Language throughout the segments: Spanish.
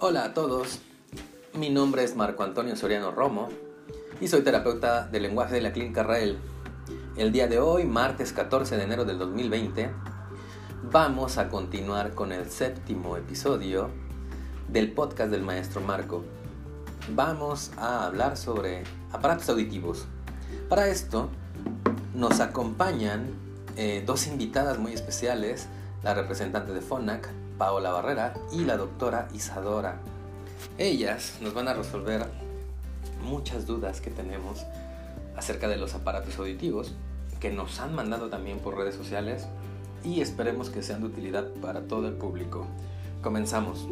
Hola a todos, mi nombre es Marco Antonio Soriano Romo y soy terapeuta de lenguaje de la Clínica Rael. El día de hoy, martes 14 de enero del 2020, vamos a continuar con el séptimo episodio del podcast del maestro Marco. Vamos a hablar sobre aparatos auditivos. Para esto nos acompañan eh, dos invitadas muy especiales, la representante de FONAC, Paola Barrera, y la doctora Isadora. Ellas nos van a resolver muchas dudas que tenemos acerca de los aparatos auditivos que nos han mandado también por redes sociales y esperemos que sean de utilidad para todo el público. Comenzamos.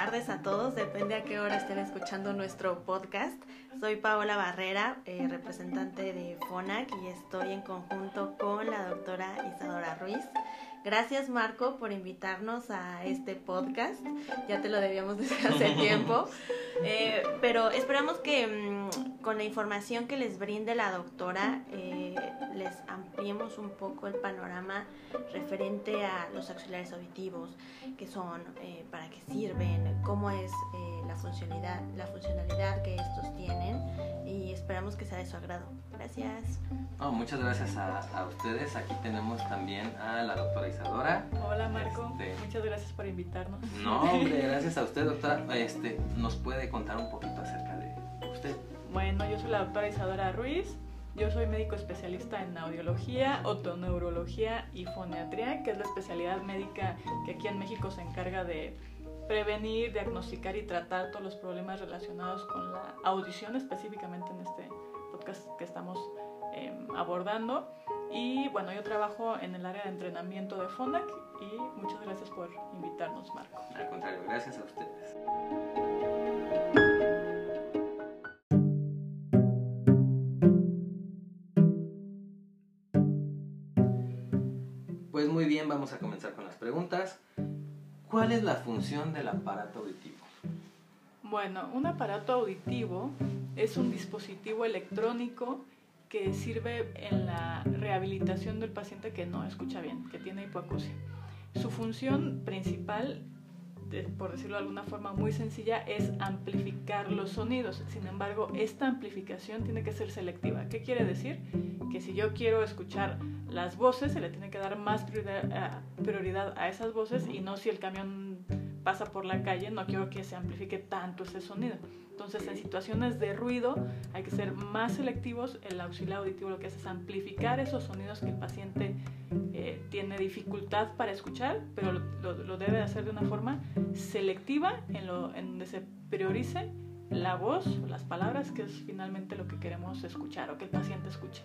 Tardes a todos, depende a qué hora estén escuchando nuestro podcast. Soy Paola Barrera, eh, representante de FONAC y estoy en conjunto con la doctora Isadora Ruiz. Gracias Marco por invitarnos a este podcast. Ya te lo debíamos desde hace tiempo. Eh, pero esperamos que mm, con la información que les brinde la doctora eh, les ampliemos un poco el panorama referente a los auxiliares auditivos, qué son, eh, para qué sirven, cómo es la funcionalidad, la funcionalidad que estos tienen y esperamos que sea de su agrado. Gracias. Oh, muchas gracias a, ustedes. Aquí tenemos también a la doctora Isadora. Hola Marco, este, muchas gracias por invitarnos. No, hombre, gracias a usted, doctora. Este, ¿Nos puede contar un poquito acerca de usted? Bueno, yo soy la doctora Isadora Ruiz. Yo soy médico especialista en audiología, otoneurología y foniatría, que es la especialidad médica que aquí en México se encarga de prevenir, diagnosticar y tratar todos los problemas relacionados con la audición, específicamente en este que estamos em, abordando. Y bueno, yo trabajo en el área de entrenamiento de FONAC y muchas gracias por invitarnos, Marco. Al contrario, gracias a ustedes. Pues muy bien, vamos a comenzar con las preguntas. ¿Cuál es la función del aparato auditivo? Bueno, un aparato auditivo es un dispositivo electrónico que sirve en la rehabilitación del paciente que no escucha bien, que tiene hipoacusia. Su función principal, por decirlo de alguna forma muy sencilla, es amplificar los sonidos. Sin embargo, esta amplificación tiene que ser selectiva. ¿Qué quiere decir? Que si yo quiero escuchar las voces, se le tiene que dar más prioridad a esas voces y no si el camión pasa por la calle, no quiero que se amplifique tanto ese sonido. Entonces, en situaciones de ruido hay que ser más selectivos. El auxiliar auditivo lo que hace es amplificar esos sonidos que el paciente eh, tiene dificultad para escuchar, pero lo, debe hacer de una forma selectiva en, lo, en donde se priorice la voz, las palabras, que es finalmente lo que queremos escuchar o que el paciente escuche.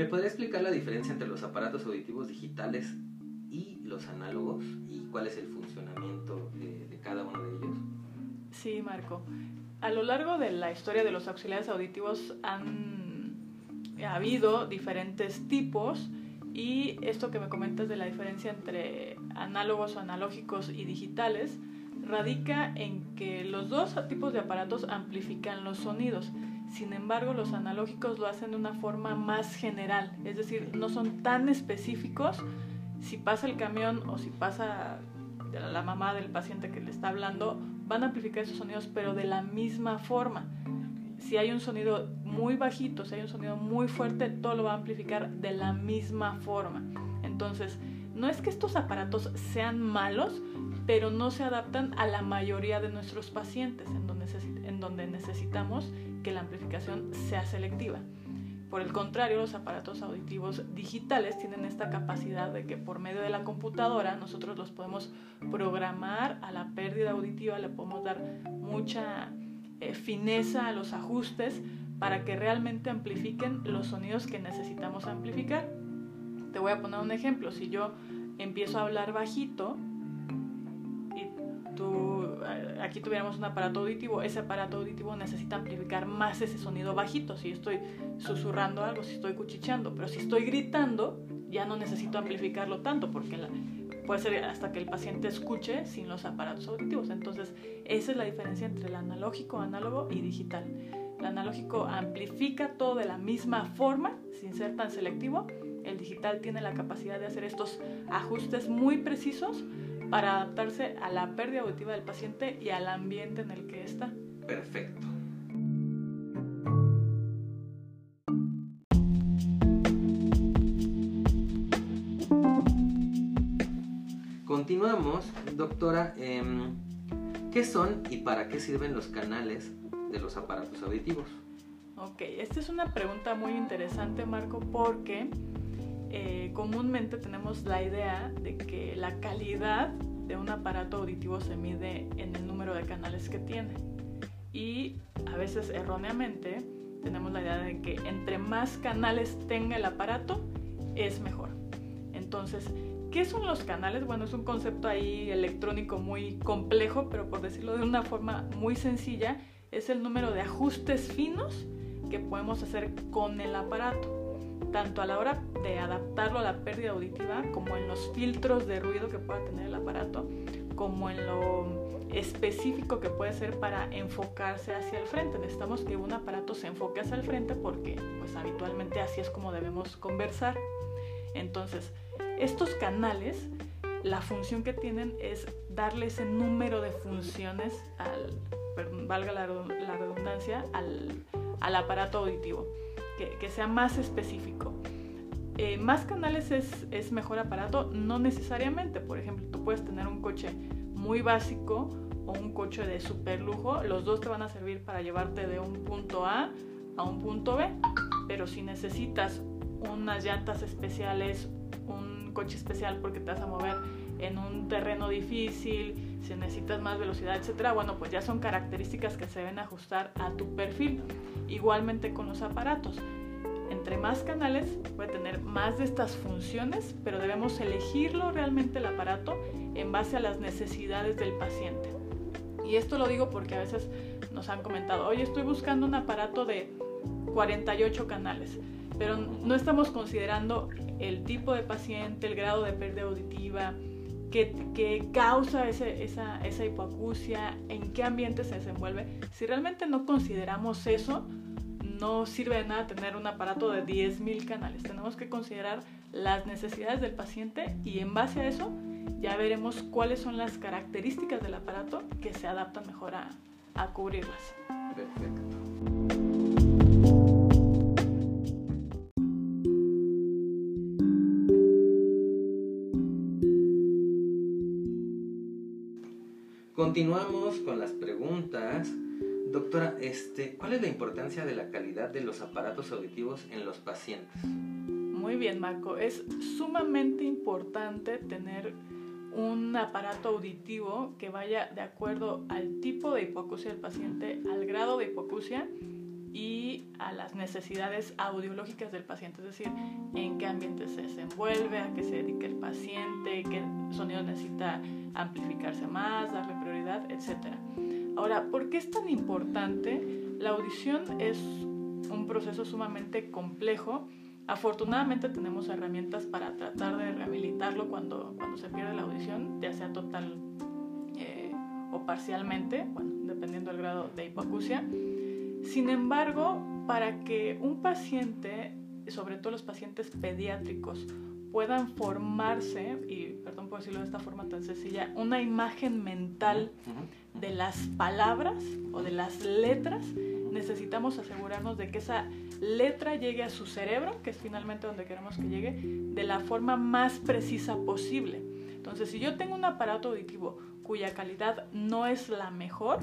¿Me podría explicar la diferencia entre los aparatos auditivos digitales y los análogos y cuál es el funcionamiento de, cada uno de ellos? Sí, Marco. A lo largo de la historia de los auxiliares auditivos han habido diferentes tipos y esto que me comentas de la diferencia entre análogos o analógicos y digitales radica en que los dos tipos de aparatos amplifican los sonidos. Sin embargo, los analógicos lo hacen de una forma más general, es decir, no son tan específicos si pasa el camión o si pasa la mamá del paciente que le está hablando, van a amplificar esos sonidos, pero de la misma forma. Si hay un sonido muy bajito, si hay un sonido muy fuerte, todo lo va a amplificar de la misma forma. Entonces, no es que estos aparatos sean malos, pero no se adaptan a la mayoría de nuestros pacientes, en donde, necesitamos que la amplificación sea selectiva. Por el contrario, los aparatos auditivos digitales tienen esta capacidad de que por medio de la computadora nosotros los podemos programar a la pérdida auditiva, le podemos dar mucha eh, fineza a los ajustes para que realmente amplifiquen los sonidos que necesitamos amplificar. Te voy a poner un ejemplo. Si yo empiezo a hablar bajito, eh, aquí tuviéramos un aparato auditivo, ese aparato auditivo necesita amplificar más ese sonido bajito. Si estoy susurrando algo, si estoy cuchicheando, pero si estoy gritando, ya no necesito amplificarlo tanto porque puede ser hasta que el paciente escuche sin los aparatos auditivos. Entonces, esa es la diferencia entre el analógico, análogo y digital. El analógico amplifica todo de la misma forma, sin ser tan selectivo. El digital tiene la capacidad de hacer estos ajustes muy precisos para adaptarse a la pérdida auditiva del paciente y al ambiente en el que está. Perfecto. Continuamos, doctora. Em, ¿Qué son y para qué sirven los canales de los aparatos auditivos? Ok, esta es una pregunta muy interesante, Marco, porque eh, comúnmente tenemos la idea de que la calidad de un aparato auditivo se mide en el número de canales que tiene. Y a veces erróneamente tenemos la idea de que entre más canales tenga el aparato es mejor. Entonces, ¿qué son los canales? Bueno, es un concepto ahí electrónico muy complejo, pero por decirlo de una forma muy sencilla, es el número de ajustes finos que podemos hacer con el aparato tanto a la hora de adaptarlo a la pérdida auditiva como en los filtros de ruido que pueda tener el aparato, como en lo específico que puede ser para enfocarse hacia el frente. Necesitamos que un aparato se enfoque hacia el frente porque pues habitualmente así es como debemos conversar. Entonces, estos canales, la función que tienen es darle ese número de funciones al, valga la, redundancia, al, al aparato auditivo que, sea más específico. Eh, más canales es, es, mejor aparato, no necesariamente. Por ejemplo, tú puedes tener un coche muy básico o un coche de super lujo. Los dos te van a servir para llevarte de un punto A a un punto B. Pero si necesitas unas llantas especiales, un coche especial porque te vas a mover en un terreno difícil, si necesitas más velocidad, etcétera, bueno, pues ya son características que se deben ajustar a tu perfil. Igualmente con los aparatos. Entre más canales puede tener más de estas funciones, pero debemos elegirlo realmente el aparato en base a las necesidades del paciente. Y esto lo digo porque a veces nos han comentado, oye, estoy buscando un aparato de 48 canales, pero no estamos considerando el tipo de paciente, el grado de pérdida auditiva, qué, causa ese, esa, esa hipoacusia, en qué ambiente se desenvuelve. Si realmente no consideramos eso, no sirve de nada tener un aparato de 10.000 canales. Tenemos que considerar las necesidades del paciente y en base a eso ya veremos cuáles son las características del aparato que se adaptan mejor a, a cubrirlas. Perfecto. Continuamos con las preguntas. Doctora, este, ¿cuál es la importancia de la calidad de los aparatos auditivos en los pacientes? Muy bien, Marco. Es sumamente importante tener un aparato auditivo que vaya de acuerdo al tipo de hipoacusia del paciente, al grado de hipoacusia y a las necesidades audiológicas del paciente, es decir, en qué ambiente se desenvuelve, a qué se dedica el paciente, qué sonido necesita amplificarse más, darle etc. Ahora, ¿por qué es tan importante? La audición es un proceso sumamente complejo. Afortunadamente tenemos herramientas para tratar de rehabilitarlo cuando, cuando se pierde la audición, ya sea total eh, o parcialmente, dependiendo del grado de hipoacusia. Sin embargo, para que un paciente, sobre todo los pacientes pediátricos, puedan formarse, y perdón por decirlo de esta forma tan sencilla, una imagen mental de las palabras o de las letras, necesitamos asegurarnos de que esa letra llegue a su cerebro, que es finalmente donde queremos que llegue, de la forma más precisa posible. Entonces, si yo tengo un aparato auditivo cuya calidad no es la mejor,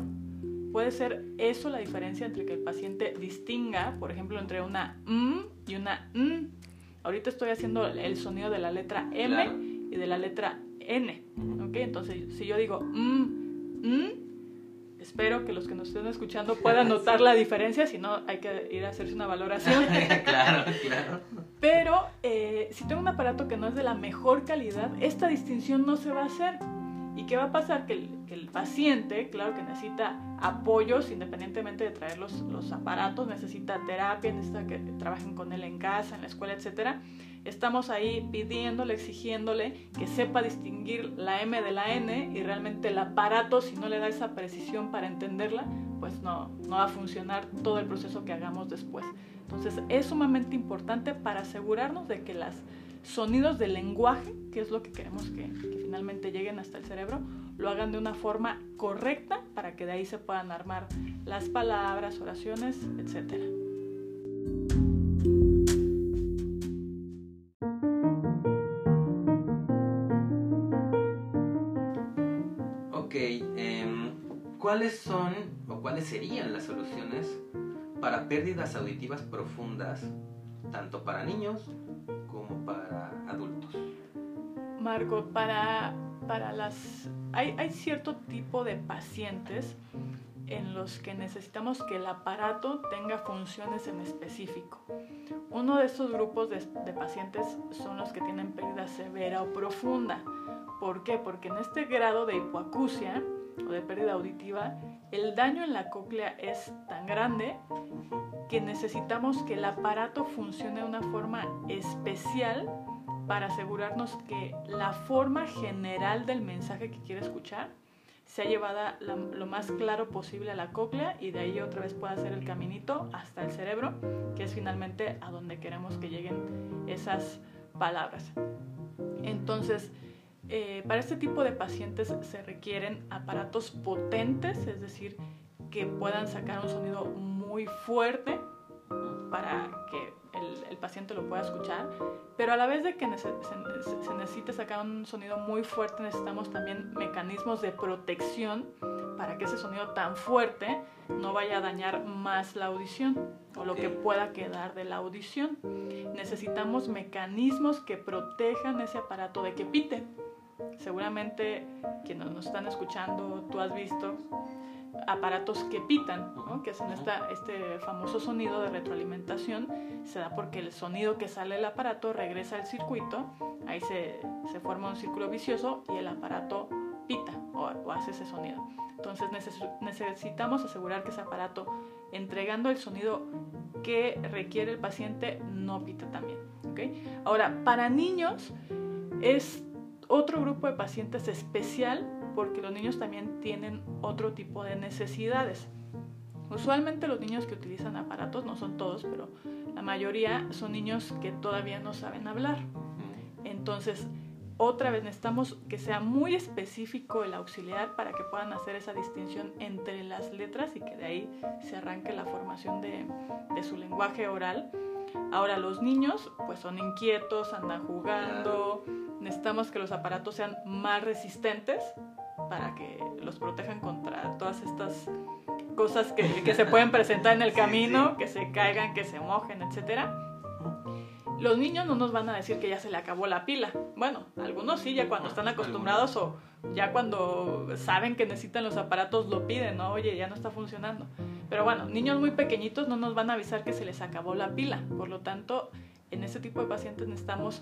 puede ser eso la diferencia entre que el paciente distinga, por ejemplo, entre una M y una N. Ahorita estoy haciendo el sonido de la letra M y de la letra N. ¿ok? Entonces, si yo digo M, espero que los que nos estén escuchando puedan notar la diferencia, si no hay que ir a hacerse una valoración. claro, claro. Pero eh, si tengo un aparato que no es de la mejor calidad, esta distinción no se va a hacer ¿Y qué va a pasar? Que el, paciente, claro que necesita apoyos independientemente de traer los, los aparatos, necesita terapia, necesita que trabajen con él en casa, en la escuela, etcétera estamos ahí pidiéndole, exigiéndole que sepa distinguir la M de la N y realmente el aparato, si no le da esa precisión para entenderla, pues no, no va a funcionar todo el proceso que hagamos después. Entonces es sumamente importante para asegurarnos de que los sonidos del lenguaje, que es lo que queremos que, finalmente lleguen hasta el cerebro, lo hagan de una forma correcta para que de ahí se puedan armar las palabras, oraciones, etcétera. ¿Cuáles son o cuáles serían las soluciones para pérdidas auditivas profundas, tanto para niños para adultos? Marco, para, para las... Hay, hay cierto tipo de pacientes en los que necesitamos que el aparato tenga funciones en específico. Uno de estos grupos de, de, pacientes son los que tienen pérdida severa o profunda. ¿Por qué? Porque en este grado de hipoacusia o de pérdida auditiva, el daño en la cóclea es tan grande que necesitamos que el aparato funcione de una forma especial para asegurarnos que la forma general del mensaje que quiere escuchar sea llevada lo más claro posible a la cóclea y de ahí otra vez pueda hacer el caminito hasta el cerebro, que es finalmente a donde queremos que lleguen esas palabras. Entonces, eh, para este tipo de pacientes se requieren aparatos potentes, es decir, que puedan sacar un sonido muy fuerte para que el, paciente lo pueda escuchar, pero a la vez de que se, se, necesite sacar un sonido muy fuerte, necesitamos también mecanismos de protección para que ese sonido tan fuerte no vaya a dañar más la audición o lo que pueda quedar de la audición. Necesitamos mecanismos que protejan ese aparato de que pite. Seguramente quienes nos están escuchando, tú has visto aparatos que pitan, que hacen esta, este famoso sonido de retroalimentación, se da porque el sonido que sale del aparato regresa al circuito, ahí se, se forma un círculo vicioso y el aparato pita o, hace ese sonido. Entonces necesitamos asegurar que ese aparato, entregando el sonido que requiere el paciente, no pita también. ¿okay? Ahora, para niños es otro grupo de pacientes especial porque los niños también tienen otro tipo de necesidades. Usualmente los niños que utilizan aparatos, no son todos, pero la mayoría son niños que todavía no saben hablar. Entonces, otra vez necesitamos que sea muy específico el auxiliar para que puedan hacer esa distinción entre las letras y que de ahí se arranque la formación de, de su lenguaje oral. Ahora los niños pues son inquietos, andan jugando, necesitamos que los aparatos sean más resistentes para que los protejan contra todas estas cosas que, que se pueden presentar en el camino, que se caigan, que se mojen, etc. Los niños no nos van a decir que ya se le acabó la pila. Bueno, algunos sí, ya cuando están acostumbrados o ya cuando saben que necesitan los aparatos lo piden, ¿no? Oye, ya no está funcionando. Pero bueno, niños muy pequeñitos no nos van a avisar que se les acabó la pila. Por lo tanto, en este tipo de pacientes necesitamos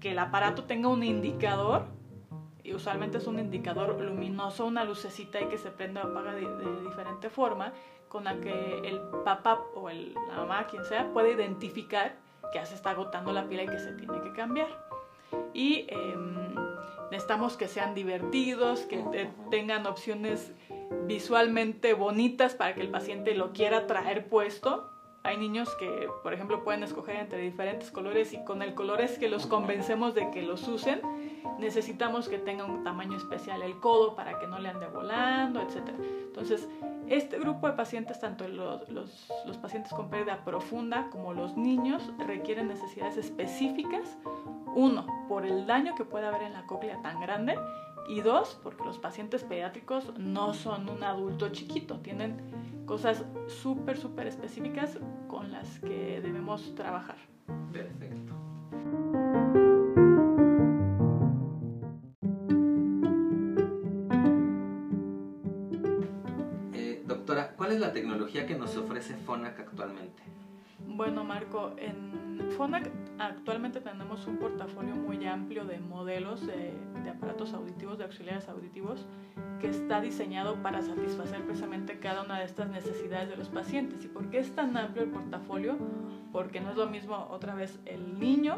que el aparato tenga un indicador, y usualmente es un indicador luminoso, una lucecita y que se prende o apaga de, diferente forma, con la que el papá o el, la mamá, quien sea, puede identificar que ya se está agotando la pila y que se tiene que cambiar. Y em, necesitamos que sean divertidos, que tengan opciones visualmente bonitas para que el paciente lo quiera traer puesto hay niños que, por ejemplo, pueden escoger entre diferentes colores y con el color es que los convencemos de que los usen. Necesitamos que tenga un tamaño especial el codo para que no le ande volando, etc. Entonces, este grupo de pacientes, tanto los, los, los pacientes con pérdida profunda como los niños, requieren necesidades específicas. Uno, por el daño que puede haber en la cóclea tan grande y dos, porque los pacientes pediátricos no son un adulto chiquito, tienen cosas súper, súper específicas con las que debemos trabajar. Perfecto. Eh, doctora, ¿cuál es la tecnología que nos ofrece FONAC actualmente? Bueno, Marco, en FONAC actualmente tenemos un portafolio muy amplio de modelos de, de, aparatos auditivos, de auxiliares auditivos, que está diseñado para satisfacer precisamente cada una de estas necesidades de los pacientes. ¿Y por qué es tan amplio el portafolio? Porque no es lo mismo otra vez el niño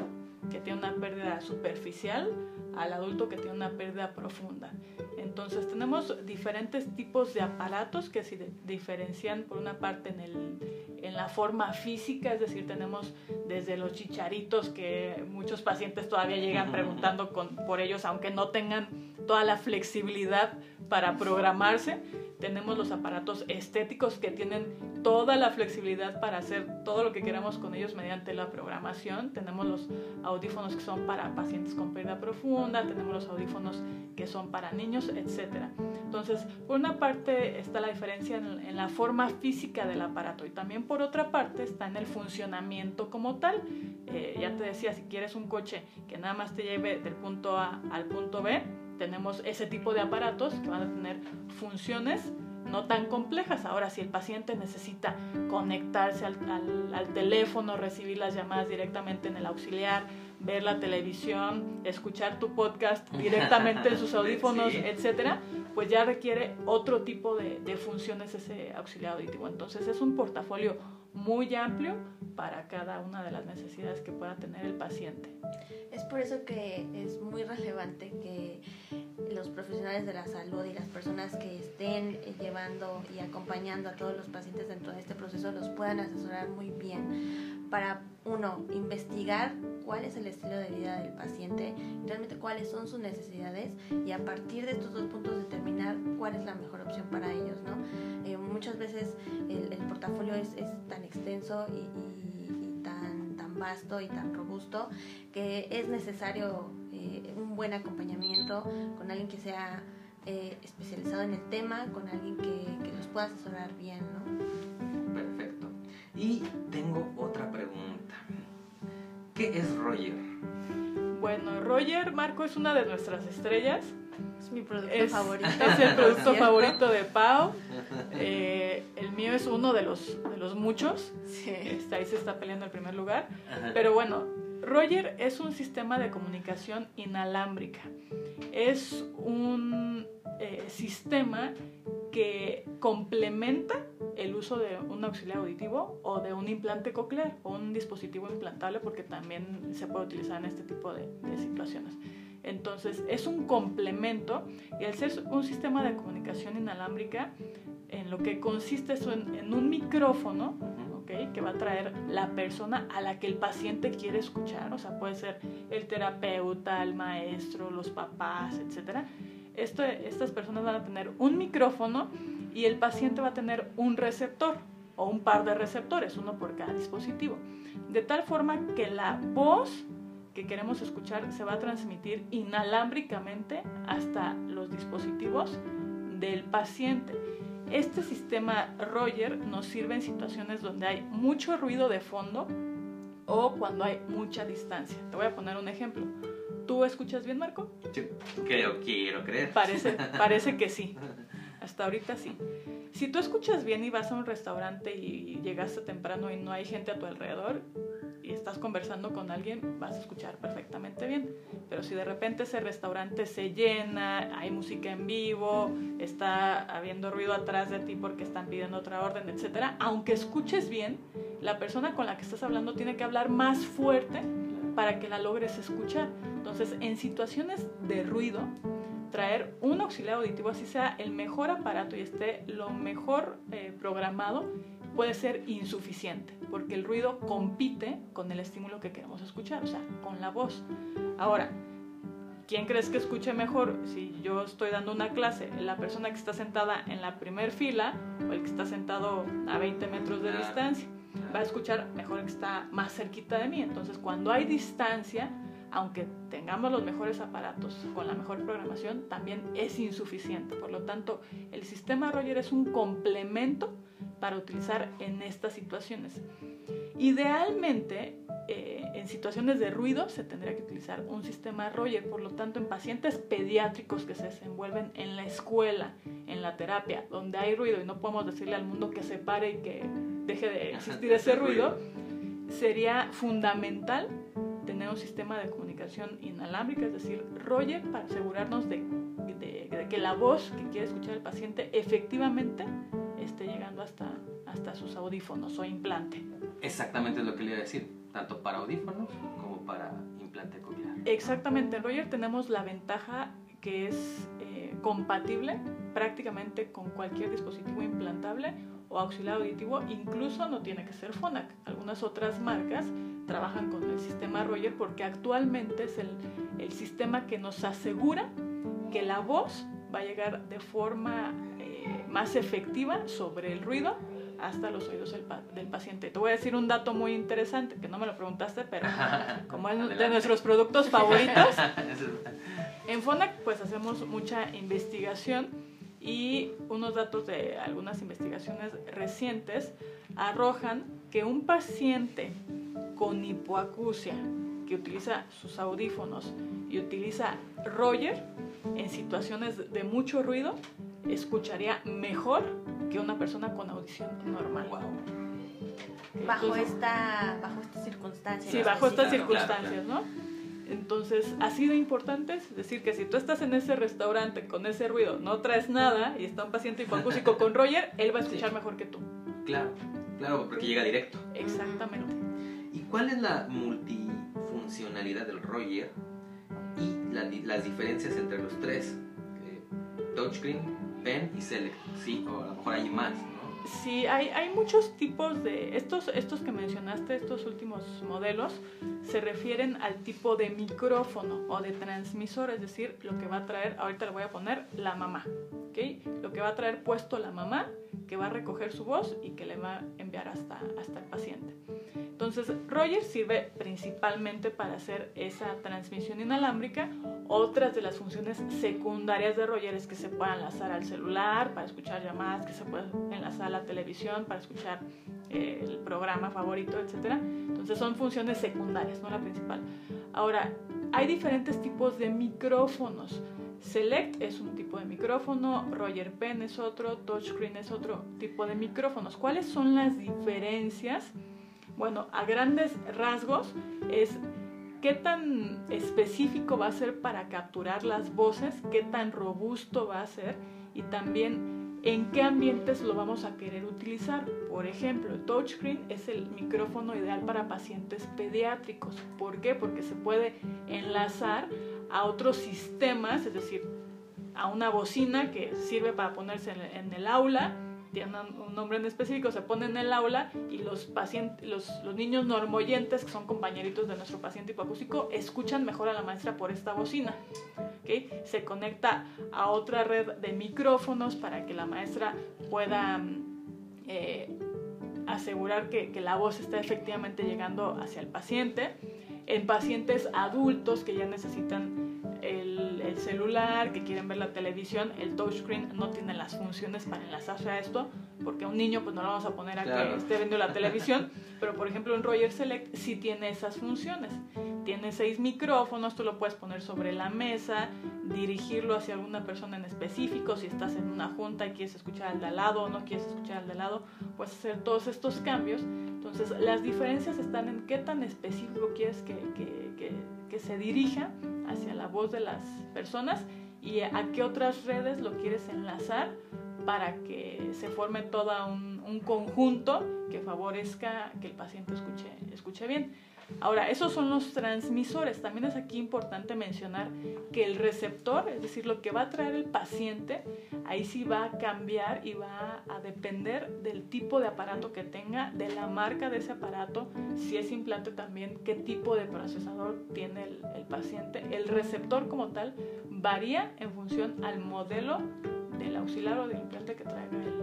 que tiene una pérdida superficial al adulto que tiene una pérdida profunda. Entonces tenemos diferentes tipos de aparatos que se diferencian por una parte en, el, en la forma física, es decir, tenemos desde los chicharitos que muchos pacientes todavía llegan preguntando con, por ellos, aunque no tengan toda la flexibilidad para programarse, tenemos los aparatos estéticos que tienen toda la flexibilidad para hacer todo lo que queramos con ellos mediante la programación. Tenemos los audífonos que son para pacientes con pérdida profunda, tenemos los audífonos que son para niños, etc. Entonces, por una parte está la diferencia en, la forma física del aparato y también por otra parte está en el funcionamiento como tal. Eh, ya te decía, si quieres un coche que nada más te lleve del punto A al punto B, tenemos ese tipo de aparatos que van a tener funciones no tan complejas. Ahora, si el paciente necesita conectarse al, al, teléfono, recibir las llamadas directamente en el auxiliar, ver la televisión, escuchar tu podcast directamente en sus audífonos, etcétera, pues ya requiere otro tipo de, de funciones ese auxiliar auditivo. Entonces, es un portafolio muy amplio para cada una de las necesidades que pueda tener el paciente. Es por eso que es muy relevante que los profesionales de la salud y las personas que estén llevando y acompañando a todos los pacientes dentro de este proceso los puedan asesorar muy bien para, uno, investigar cuál es el estilo de vida del paciente, realmente cuáles son sus necesidades y a partir de estos dos puntos determinar cuál es la mejor opción para ellos. ¿no? Eh, muchas veces el, portafolio es, tan extenso y, tan, tan vasto y tan robusto que es necesario eh, un buen acompañamiento con alguien que sea eh, especializado en el tema, con alguien que, que los pueda asesorar bien. ¿no? Perfecto. Y tengo otra pregunta. ¿Qué es Roger? Bueno, Roger Marco es una de nuestras estrellas. Es mi producto favorito. Es el producto favorito de Pau. Eh, el mío es uno de los, de los muchos. Sí. Este, ahí se está peleando el primer lugar. Pero bueno, Roger es un sistema de comunicación inalámbrica. Es un eh, sistema que complementa el uso de un auxiliar auditivo o de un implante coclear o un dispositivo implantable porque también se puede utilizar en este tipo de, situaciones. Entonces es un complemento y al ser un sistema de comunicación inalámbrica en lo que consiste es en, un micrófono ¿okay? que va a traer la persona a la que el paciente quiere escuchar, o sea, puede ser el terapeuta, el maestro, los papás, etc. estas personas van a tener un micrófono y el paciente va a tener un receptor o un par de receptores, uno por cada dispositivo, de tal forma que la voz que queremos escuchar se va a transmitir inalámbricamente hasta los dispositivos del paciente. Este sistema Roger nos sirve en situaciones donde hay mucho ruido de fondo o cuando hay mucha distancia. Te voy a poner un ejemplo. ¿Tú escuchas bien, Marco? Yo creo, quiero creer. Parece, parece que sí. Hasta ahorita sí. Si tú escuchas bien y vas a un restaurante y llegaste temprano y no hay gente a tu alrededor y estás conversando con alguien, vas a escuchar perfectamente bien. Pero si de repente ese restaurante se llena, hay música en vivo, está habiendo ruido atrás de ti porque están pidiendo otra orden, etc., aunque escuches bien, la persona con la que estás hablando tiene que hablar más fuerte para que la logres escuchar. Entonces, en situaciones de ruido, traer un auxiliar auditivo, así sea el mejor aparato y esté lo mejor eh, programado, puede ser insuficiente, porque el ruido compite con el estímulo que queremos escuchar, o sea, con la voz. Ahora, ¿quién crees que escuche mejor? Si yo estoy dando una clase, la persona que está sentada en la primer fila o el que está sentado a 20 metros de distancia, va a escuchar mejor el que está más cerquita de mí. Entonces, cuando hay distancia, aunque tengamos los mejores aparatos con la mejor programación, también es insuficiente. Por lo tanto, el sistema Roger es un complemento para utilizar en estas situaciones. Idealmente, eh, en situaciones de ruido se tendría que utilizar un sistema Roger, por lo tanto, en pacientes pediátricos que se desenvuelven en la escuela, en la terapia, donde hay ruido y no podemos decirle al mundo que se pare y que deje de existir ese ruido, sería fundamental tener un sistema de comunicación inalámbrica, es decir, Roger, para asegurarnos de, de, que la voz que quiere escuchar el paciente efectivamente llegando hasta, hasta sus audífonos o implante. Exactamente es lo que le iba a decir, tanto para audífonos como para implante cochlear. Exactamente, en Roger tenemos la ventaja que es eh, compatible prácticamente con cualquier dispositivo implantable o auxiliar auditivo, incluso no tiene que ser Phonak. Algunas otras marcas trabajan con el sistema Roger porque actualmente es el, el sistema que nos asegura que la voz va a llegar de forma más efectiva sobre el ruido hasta los oídos del, del, paciente. Te voy a decir un dato muy interesante, que no me lo preguntaste, pero como es de nuestros productos favoritos, en FONAC pues hacemos mucha investigación y unos datos de algunas investigaciones recientes arrojan que un paciente con hipoacusia que utiliza sus audífonos y utiliza Roger en situaciones de mucho ruido escucharía mejor que una persona con audición normal. Bajo esta bajo estas circunstancias. Sí, bajo estas circunstancias, ¿no? Entonces, ha sido importante, es decir, que si tú estás en ese restaurante con ese ruido, no traes nada y está un paciente hipoacúsico con Roger, él va a escuchar mejor que tú. Claro, claro, porque llega directo. Exactamente. ¿Y cuál es la multifuncionalidad del Roger y las diferencias entre los tres? Eh, touchscreen, pen y select. Sí, o a lo mejor hay más. Sí, hay, hay muchos tipos de... Estos, estos que mencionaste, estos últimos modelos, se refieren al tipo de micrófono o de transmisor, es decir, lo que va a traer, ahorita le voy a poner la mamá, ¿ok? Lo que va a traer puesto la mamá, que va a recoger su voz y que le va a enviar hasta, hasta el paciente. Entonces, Roger sirve principalmente para hacer esa transmisión inalámbrica. Otras de las funciones secundarias de Roger es que se pueda enlazar al celular para escuchar llamadas, que se pueda enlazar a la televisión para escuchar eh, el programa favorito, etc. Entonces, son funciones secundarias, no la principal. Ahora, hay diferentes tipos de micrófonos. Select es un tipo de micrófono, Roger Pen es otro, Touchscreen es otro tipo de micrófonos. ¿Cuáles son las diferencias? Bueno, a grandes rasgos es qué tan específico va a ser para capturar las voces, qué tan robusto va a ser y también en qué ambientes lo vamos a querer utilizar. Por ejemplo, el touchscreen es el micrófono ideal para pacientes pediátricos. ¿Por qué? Porque se puede enlazar a otros sistemas, es decir, a una bocina que sirve para ponerse en el aula tienen un nombre en específico, se pone en el aula y los, pacientes, los, los niños normoyentes, que son compañeritos de nuestro paciente hipoacústico, escuchan mejor a la maestra por esta bocina. ¿okay? Se conecta a otra red de micrófonos para que la maestra pueda eh, asegurar que, que la voz está efectivamente llegando hacia el paciente. En pacientes adultos que ya necesitan el, el, celular, que quieren ver la televisión, el touchscreen no tiene las funciones para enlazarse a esto, porque a un niño pues no lo vamos a poner a que esté viendo la televisión, pero por ejemplo en Roger Select sí tiene esas funciones. Tiene seis micrófonos, tú lo puedes poner sobre la mesa, dirigirlo hacia alguna persona en específico, si estás en una junta y quieres escuchar al de al lado o no quieres escuchar al de al lado, puedes hacer todos estos cambios. Entonces las diferencias están en qué tan específico quieres que, que, que, que se dirija hacia la voz de las personas y a qué otras redes lo quieres enlazar para que se forme todo un, un conjunto que favorezca que el paciente escuche, escuche bien. Ahora, esos son los transmisores. También es aquí importante mencionar que el receptor, es decir, lo que va a traer el paciente, ahí sí va a cambiar y va a depender del tipo de aparato que tenga, de la marca de ese aparato, si es implante también, qué tipo de procesador tiene el, paciente. El receptor como tal varía en función al modelo del auxiliar o del implante que traiga el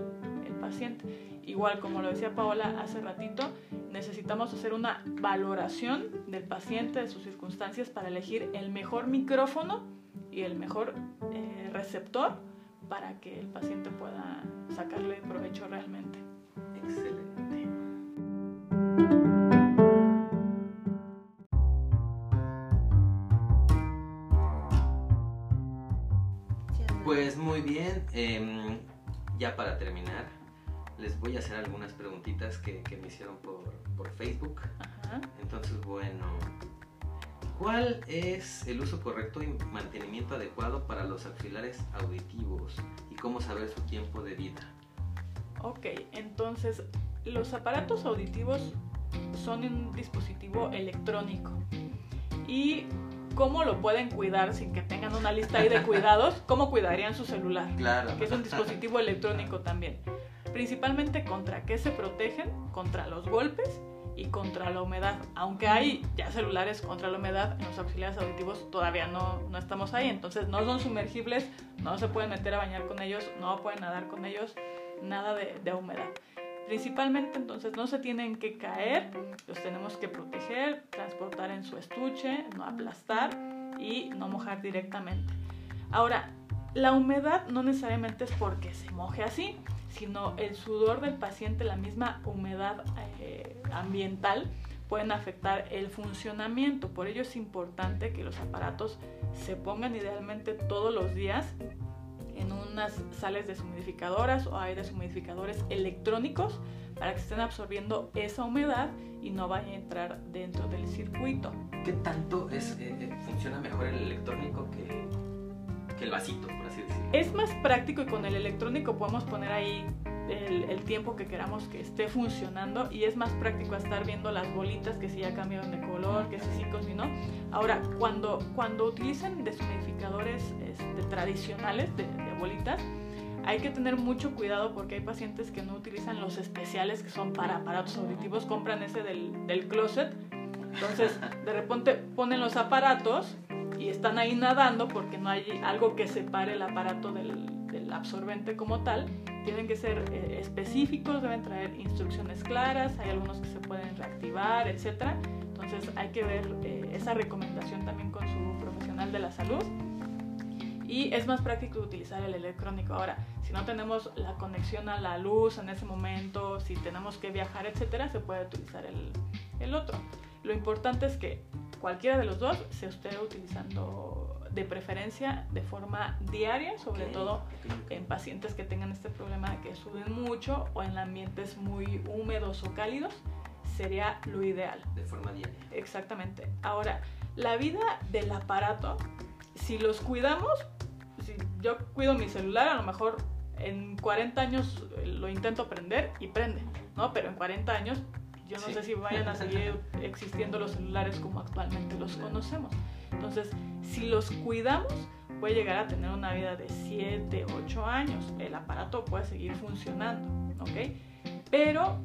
paciente. Igual, como lo decía Paola hace ratito, necesitamos hacer una valoración del paciente, de sus circunstancias, para elegir el mejor micrófono y el mejor eh, receptor para que el paciente pueda sacarle provecho realmente. Excelente. Pues muy bien, eh, ya para terminar, les voy a hacer algunas preguntitas que, que me hicieron por, por Facebook. Ajá. Entonces, bueno, ¿cuál es el uso correcto y mantenimiento adecuado para los auxiliares auditivos? ¿Y cómo saber su tiempo de vida? Ok, entonces los aparatos auditivos son un dispositivo electrónico. ¿Y cómo lo pueden cuidar sin que tengan una lista ahí de cuidados? ¿Cómo cuidarían su celular? Claro. Que es un dispositivo electrónico también. Principalmente contra qué se protegen? Contra los golpes y contra la humedad. Aunque hay ya celulares contra la humedad, en los auxiliares auditivos todavía no, no estamos ahí. Entonces no son sumergibles, no se pueden meter a bañar con ellos, no pueden nadar con ellos, nada de, de humedad. Principalmente entonces no se tienen que caer, los tenemos que proteger, transportar en su estuche, no aplastar y no mojar directamente. Ahora, la humedad no necesariamente es porque se moje así, sino el sudor del paciente, la misma humedad eh, ambiental pueden afectar el funcionamiento. Por ello es importante que los aparatos se pongan idealmente todos los días en unas sales deshumidificadoras o hay deshumidificadores electrónicos para que estén absorbiendo esa humedad y no vaya a entrar dentro del circuito. ¿Qué tanto es, eh, eh, funciona mejor el electrónico que, que el vasito, por así decirlo? Es más práctico y con el electrónico podemos poner ahí el, el, tiempo que queramos que esté funcionando y es más práctico estar viendo las bolitas que si ya cambiaron de color, que si sí, que si no. Ahora, cuando, cuando utilizan deshumidificadores este, tradicionales de, de bolitas, hay que tener mucho cuidado porque hay pacientes que no utilizan los especiales que son para aparatos auditivos, compran ese del, del closet. Entonces, de repente ponen los aparatos y están ahí nadando porque no hay algo que separe el aparato del, del absorbente como tal. Tienen que ser eh, específicos, deben traer instrucciones claras, hay algunos que se pueden reactivar, etc. Entonces hay que ver eh, esa recomendación también con su profesional de la salud. Y es más práctico utilizar el electrónico. Ahora, si no tenemos la conexión a la luz en ese momento, si tenemos que viajar, etcétera, se puede utilizar el, el otro. Lo importante es que cualquiera de los dos se esté utilizando de preferencia de forma diaria, sobre todo en pacientes que tengan este problema de que suben mucho o en ambientes muy húmedos o cálidos, sería lo ideal. De forma diaria. Exactamente. Ahora, la vida del aparato, si los cuidamos, si yo cuido mi celular, a lo mejor en 40 años lo intento prender y prende, ¿no? Pero en 40 años yo no Sí. sé si vayan a seguir existiendo los celulares como actualmente los conocemos. Entonces, si los cuidamos, puede llegar a tener una vida de 7, 8 años. El aparato puede seguir funcionando, ¿ok? Pero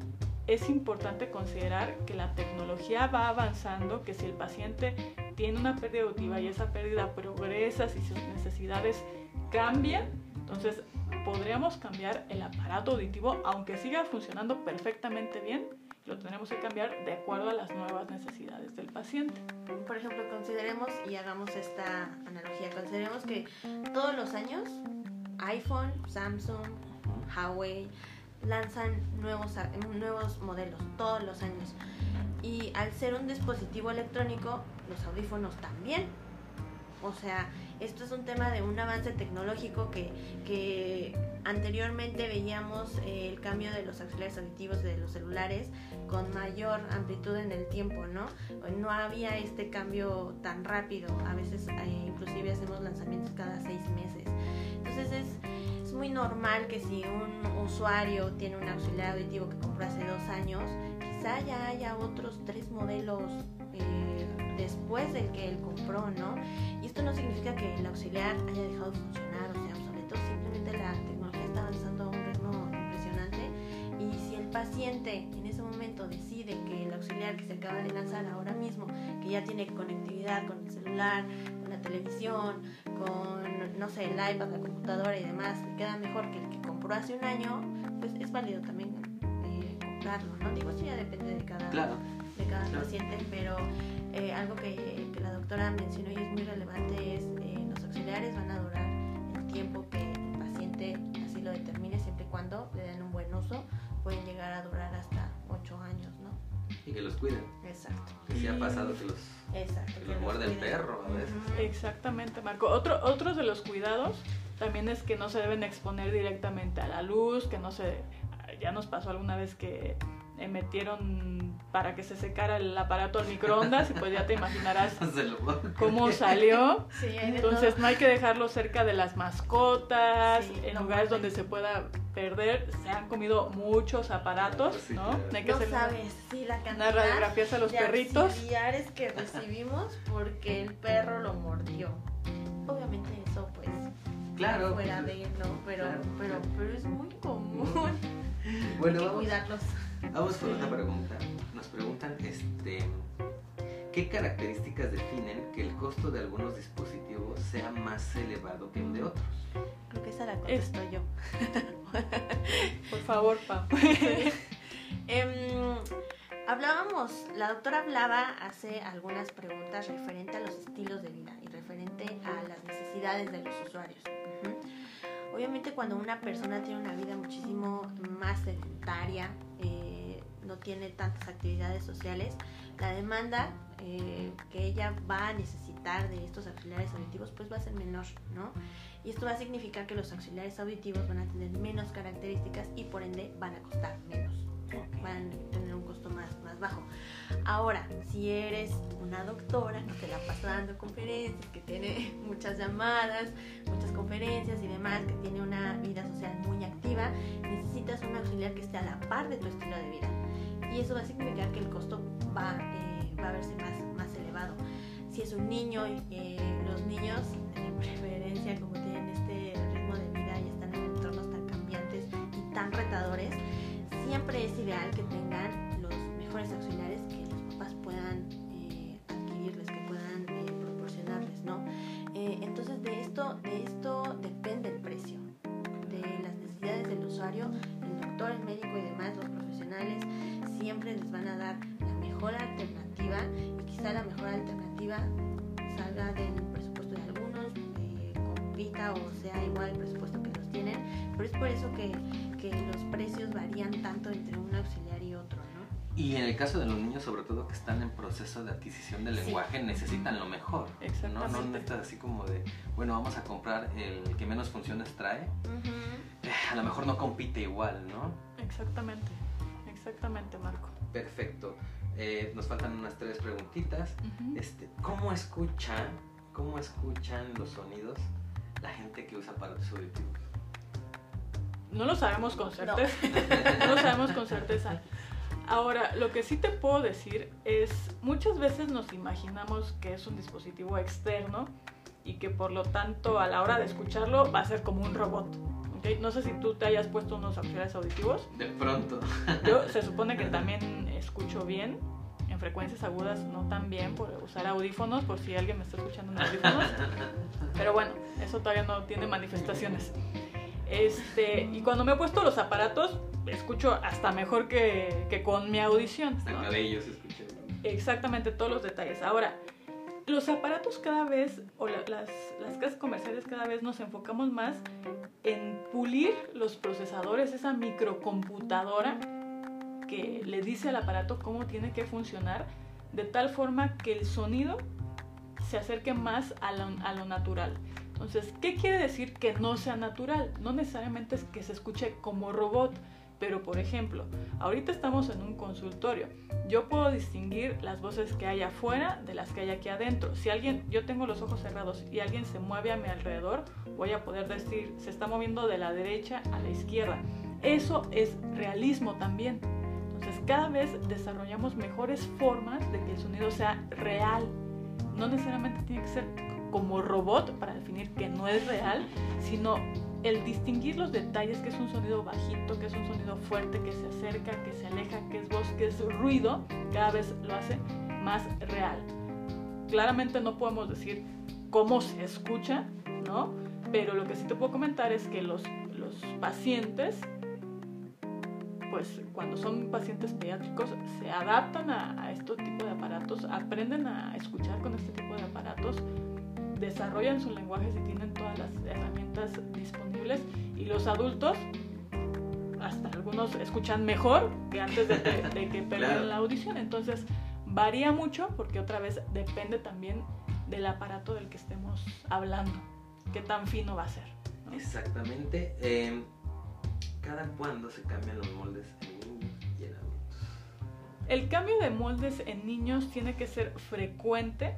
es importante considerar que la tecnología va avanzando, que si el paciente tiene una pérdida auditiva y esa pérdida progresa, si sus necesidades cambian, entonces podríamos cambiar el aparato auditivo, aunque siga funcionando perfectamente bien, lo tendremos que cambiar de acuerdo a las nuevas necesidades del paciente. Por ejemplo, consideremos y hagamos esta analogía. Consideremos que todos los años iPhone, Samsung, Huawei lanzan nuevos, nuevos modelos todos los años. Y al ser un dispositivo electrónico, los audífonos también. O sea, esto es un tema de un avance tecnológico que, que anteriormente veíamos eh, el cambio de los auxiliares auditivos de los celulares con mayor amplitud en el tiempo, ¿no? No había este cambio tan rápido. A veces eh, inclusive hacemos lanzamientos cada seis meses. Entonces es, es muy normal que si un usuario tiene un auxiliar auditivo que compró hace dos años, quizá ya haya otros tres modelos eh, después del que él compró, ¿no? Esto no significa que el auxiliar haya dejado de funcionar o sea obsoleto, simplemente la tecnología está avanzando a un ritmo impresionante y si el paciente en ese momento decide que el auxiliar que se acaba de lanzar ahora mismo, que ya tiene conectividad con el celular, con la televisión, con, no sé, el iPad, la computadora y demás, le queda mejor que el que compró hace un año, pues es válido también eh, comprarlo, ¿no? Digo, eso ya depende de cada, Claro. de cada Claro. paciente, pero eh, algo que la doctora mencionó y es muy relevante es eh, los auxiliares van a durar el tiempo que el paciente así lo determine, siempre y cuando le den un buen uso, pueden llegar a durar hasta 8 años, ¿no? Y que los cuiden. Exacto, Que sí ha pasado que los, exacto. que que los muerde el perro a veces. Exactamente, Marco. Otro, otros de los cuidados también es que no se deben exponer directamente a la luz, que no se... Ya nos pasó alguna vez que metieron para que se secara el aparato al microondas y pues ya te imaginarás cómo salió. Entonces no hay que dejarlo cerca de las mascotas, en lugares donde se pueda perder. Se han comido muchos aparatos, ¿no? Hay que no sabes, sí, la cantidad radiografías a los de perritos. que recibimos porque el perro lo mordió. Obviamente eso pues claro, fuera de no, pero, pero, pero es muy común. Bueno, Hay que cuidarlos. Vamos con otra pregunta. Nos preguntan, este, ¿qué características definen que el costo de algunos dispositivos sea más elevado que el de otros? Creo que esa la contesto yo. Por favor, Pam. Em, hablábamos, la doctora hablaba hace algunas preguntas referente a los estilos de vida y referente a las necesidades de los usuarios. Obviamente cuando una persona tiene una vida muchísimo más sedentaria, eh, no tiene tantas actividades sociales, la demanda eh, que ella va a necesitar de estos auxiliares auditivos pues va a ser menor, ¿no? Y esto va a significar que los auxiliares auditivos van a tener menos características y por ende van a costar menos, van a tener un costo más, más bajo. Ahora, si eres una doctora que te la pasa dando conferencias, que tiene muchas llamadas, muchas conferencias y demás, que tiene una vida social muy activa, necesitas un auxiliar que esté a la par de tu estilo de vida. Y eso va a significar que el costo va, eh, a verse más, más elevado. Si es un niño, eh, los niños, de preferencia, como tienen este ritmo de vida y están en entornos tan cambiantes y tan retadores, siempre es ideal que tengan los mejores auxiliares entonces de esto, de esto depende el precio, de las necesidades del usuario, el doctor, el médico y demás, los profesionales, siempre les van a dar la mejor alternativa y quizá la mejor alternativa salga del presupuesto de algunos, eh, compita o sea igual el presupuesto que los tienen, pero es por eso que, que los varían tanto entre un auxiliar y otro. Y en el caso de los niños, sobre todo que están en proceso de adquisición del lenguaje, necesitan lo mejor. ¿no? no necesitas así como de, bueno, vamos a comprar el que menos funciones trae. Eh, a lo mejor no compite igual, ¿no? Exactamente, exactamente, Marco. Perfecto. Eh, nos faltan unas tres preguntitas. este, ¿Cómo escuchan, cómo escuchan los sonidos la gente que usa aparatos auditivos? No lo sabemos con certeza. no lo sabemos con certeza. Ahora, lo que sí te puedo decir es, muchas veces nos imaginamos que es un dispositivo externo y que por lo tanto a la hora de escucharlo va a ser como un robot. ¿okay? No sé si tú te hayas puesto unos auxiliares auditivos. De pronto. Yo se supone que también escucho bien, en frecuencias agudas no tan bien por usar audífonos, por si alguien me está escuchando en audífonos. Pero bueno, eso todavía no tiene manifestaciones. Este, y cuando me he puesto los aparatos, escucho hasta mejor que, que con mi audición. Hasta cabellos escucha. Exactamente, todos los detalles. Ahora, los aparatos cada vez, o las, las casas comerciales cada vez nos enfocamos más en pulir los procesadores, esa microcomputadora que le dice al aparato cómo tiene que funcionar, de tal forma que el sonido se acerque más a lo, a lo natural. Entonces, ¿qué quiere decir que no sea natural? No necesariamente es que se escuche como robot, pero por ejemplo, ahorita estamos en un consultorio. Yo puedo distinguir las voces que hay afuera de las que hay aquí adentro. Si alguien, yo tengo los ojos cerrados y alguien se mueve a mi alrededor, voy a poder decir, se está moviendo de la derecha a la izquierda. Eso es realismo también. Entonces, cada vez desarrollamos mejores formas de que el sonido sea real. No necesariamente tiene que ser como robot para definir que no es real, sino el distinguir los detalles, que es un sonido bajito, que es un sonido fuerte, que se acerca, que se aleja, que es voz, que es ruido, cada vez lo hace más real. Claramente no podemos decir cómo se escucha, ¿no? Pero lo que sí te puedo comentar es que los, los pacientes, pues cuando son pacientes pediátricos, se adaptan a, a este tipo de aparatos, aprenden a escuchar con este tipo de aparatos desarrollan su lenguaje si tienen todas las herramientas disponibles y los adultos hasta algunos escuchan mejor que antes de, que perdieran la audición. Entonces varía mucho porque otra vez depende también del aparato del que estemos hablando, qué tan fino va a ser. Exactamente. Em, ¿Cada cuándo se cambian los moldes en niños y en adultos? El cambio de moldes en niños tiene que ser frecuente.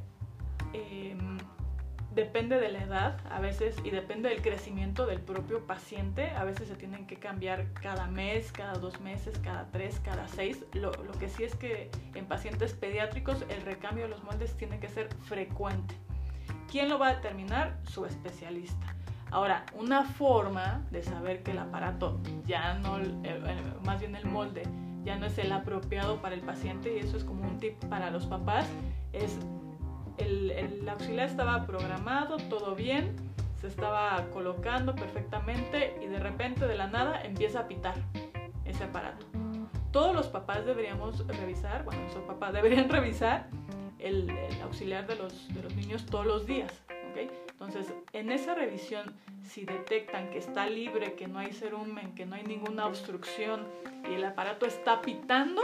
Eh, depende de la edad a veces y depende del crecimiento del propio paciente. A veces se tienen que cambiar cada mes, cada dos meses, cada tres, cada seis. Lo, que sí es que en pacientes pediátricos el recambio de los moldes tiene que ser frecuente. ¿Quién lo va a determinar? Su especialista. Ahora, una forma de saber que el aparato ya no, más bien el molde, ya no es el apropiado para el paciente, y eso es como un tip para los papás, es el, auxiliar estaba programado, todo bien, se estaba colocando perfectamente y de repente de la nada empieza a pitar ese aparato. Todos los papás deberíamos revisar, bueno, nuestros papás deberían revisar el, auxiliar de los, de los, niños todos los días. ¿okay? Entonces, en esa revisión, si detectan que está libre, que no hay cerumen, que no hay ninguna obstrucción y el aparato está pitando,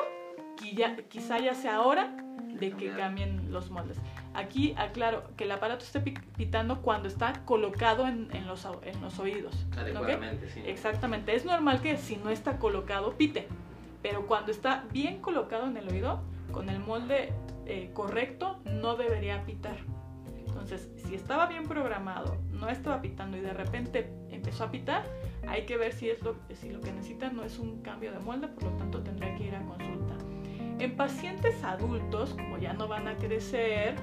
quizá ya sea hora de que cambien los moldes. Aquí aclaro que el aparato esté pitando cuando está colocado en, los, en los, oídos. Adecuadamente, sí. Exactamente. Es normal que si no está colocado, pite. Pero cuando está bien colocado en el oído, con el molde eh, correcto, no debería pitar. Entonces, si estaba bien programado, no estaba pitando y de repente empezó a pitar, hay que ver si, es lo, si lo que necesita no es un cambio de molde, por lo tanto tendría que ir a consulta. En pacientes adultos, como ya no van a crecer,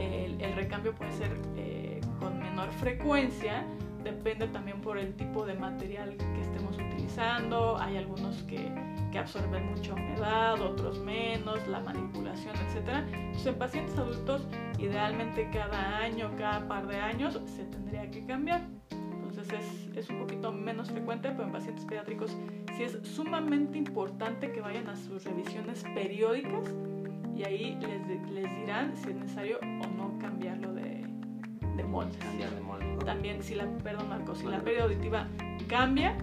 el, recambio puede ser eh, con menor frecuencia, depende también por el tipo de material que estemos utilizando, hay algunos que, absorben mucha humedad, otros menos, la manipulación, etc. Entonces en pacientes adultos idealmente cada año, cada par de años se tendría que cambiar. Entonces es, es, un poquito menos frecuente, pero en pacientes pediátricos sí es sumamente importante que vayan a sus revisiones periódicas y ahí les, les dirán si es necesario o no cambiarlo de, de molde. También, si la, perdón Marco, si la pérdida auditiva cambia,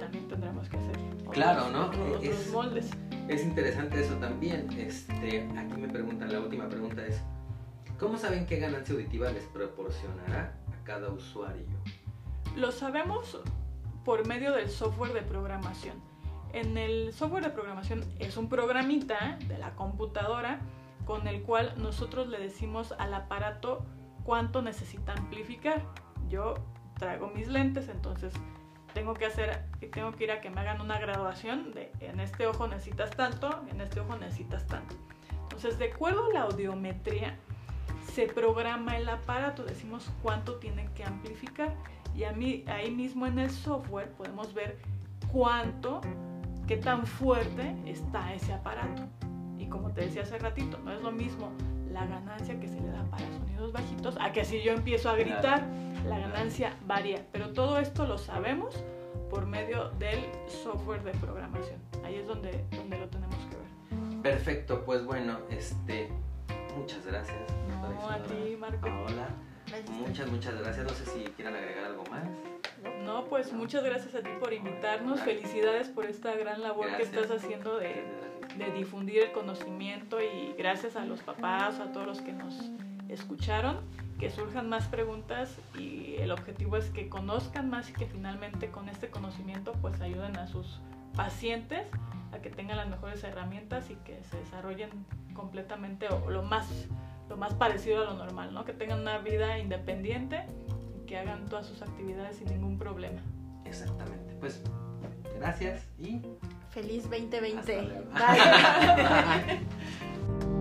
también tendremos que hacer claro, ¿no? otros, es, moldes. Es interesante eso también. Este, aquí me preguntan, la última pregunta es, ¿cómo saben qué ganancia auditiva les proporcionará a cada usuario? Lo sabemos por medio del software de programación en el software de programación es un programita de la computadora con el cual nosotros le decimos al aparato cuánto necesita amplificar. Yo traigo mis lentes, entonces tengo que hacer, tengo que ir a que me hagan una graduación de en este ojo necesitas tanto, en este ojo necesitas tanto. Entonces, de acuerdo a la audiometría, se programa el aparato, decimos cuánto tiene que amplificar y a mí, ahí mismo en el software podemos ver cuánto qué tan fuerte está ese aparato. Y como te decía hace ratito, no es lo mismo la ganancia que se le da para sonidos bajitos a que si yo empiezo a gritar, la ganancia varía. Pero todo esto lo sabemos por medio del software de programación. Ahí es donde, donde lo tenemos que ver. Perfecto, pues bueno, este, muchas gracias. No, a ti, Marco. Hola. Muchas, muchas gracias. No sé si quieran agregar algo más. No, pues muchas gracias a ti por invitarnos. Felicidades por esta gran labor que estás haciendo de, difundir el conocimiento y gracias a los papás, a todos los que nos escucharon, que surjan más preguntas y el objetivo es que conozcan más y que finalmente con este conocimiento pues ayuden a sus pacientes a que tengan las mejores herramientas y que se desarrollen completamente o lo más, lo más parecido a lo normal, ¿no? Que tengan una vida independiente que hagan todas sus actividades sin ningún problema. Exactamente. Pues gracias y... Feliz 2020. Bye.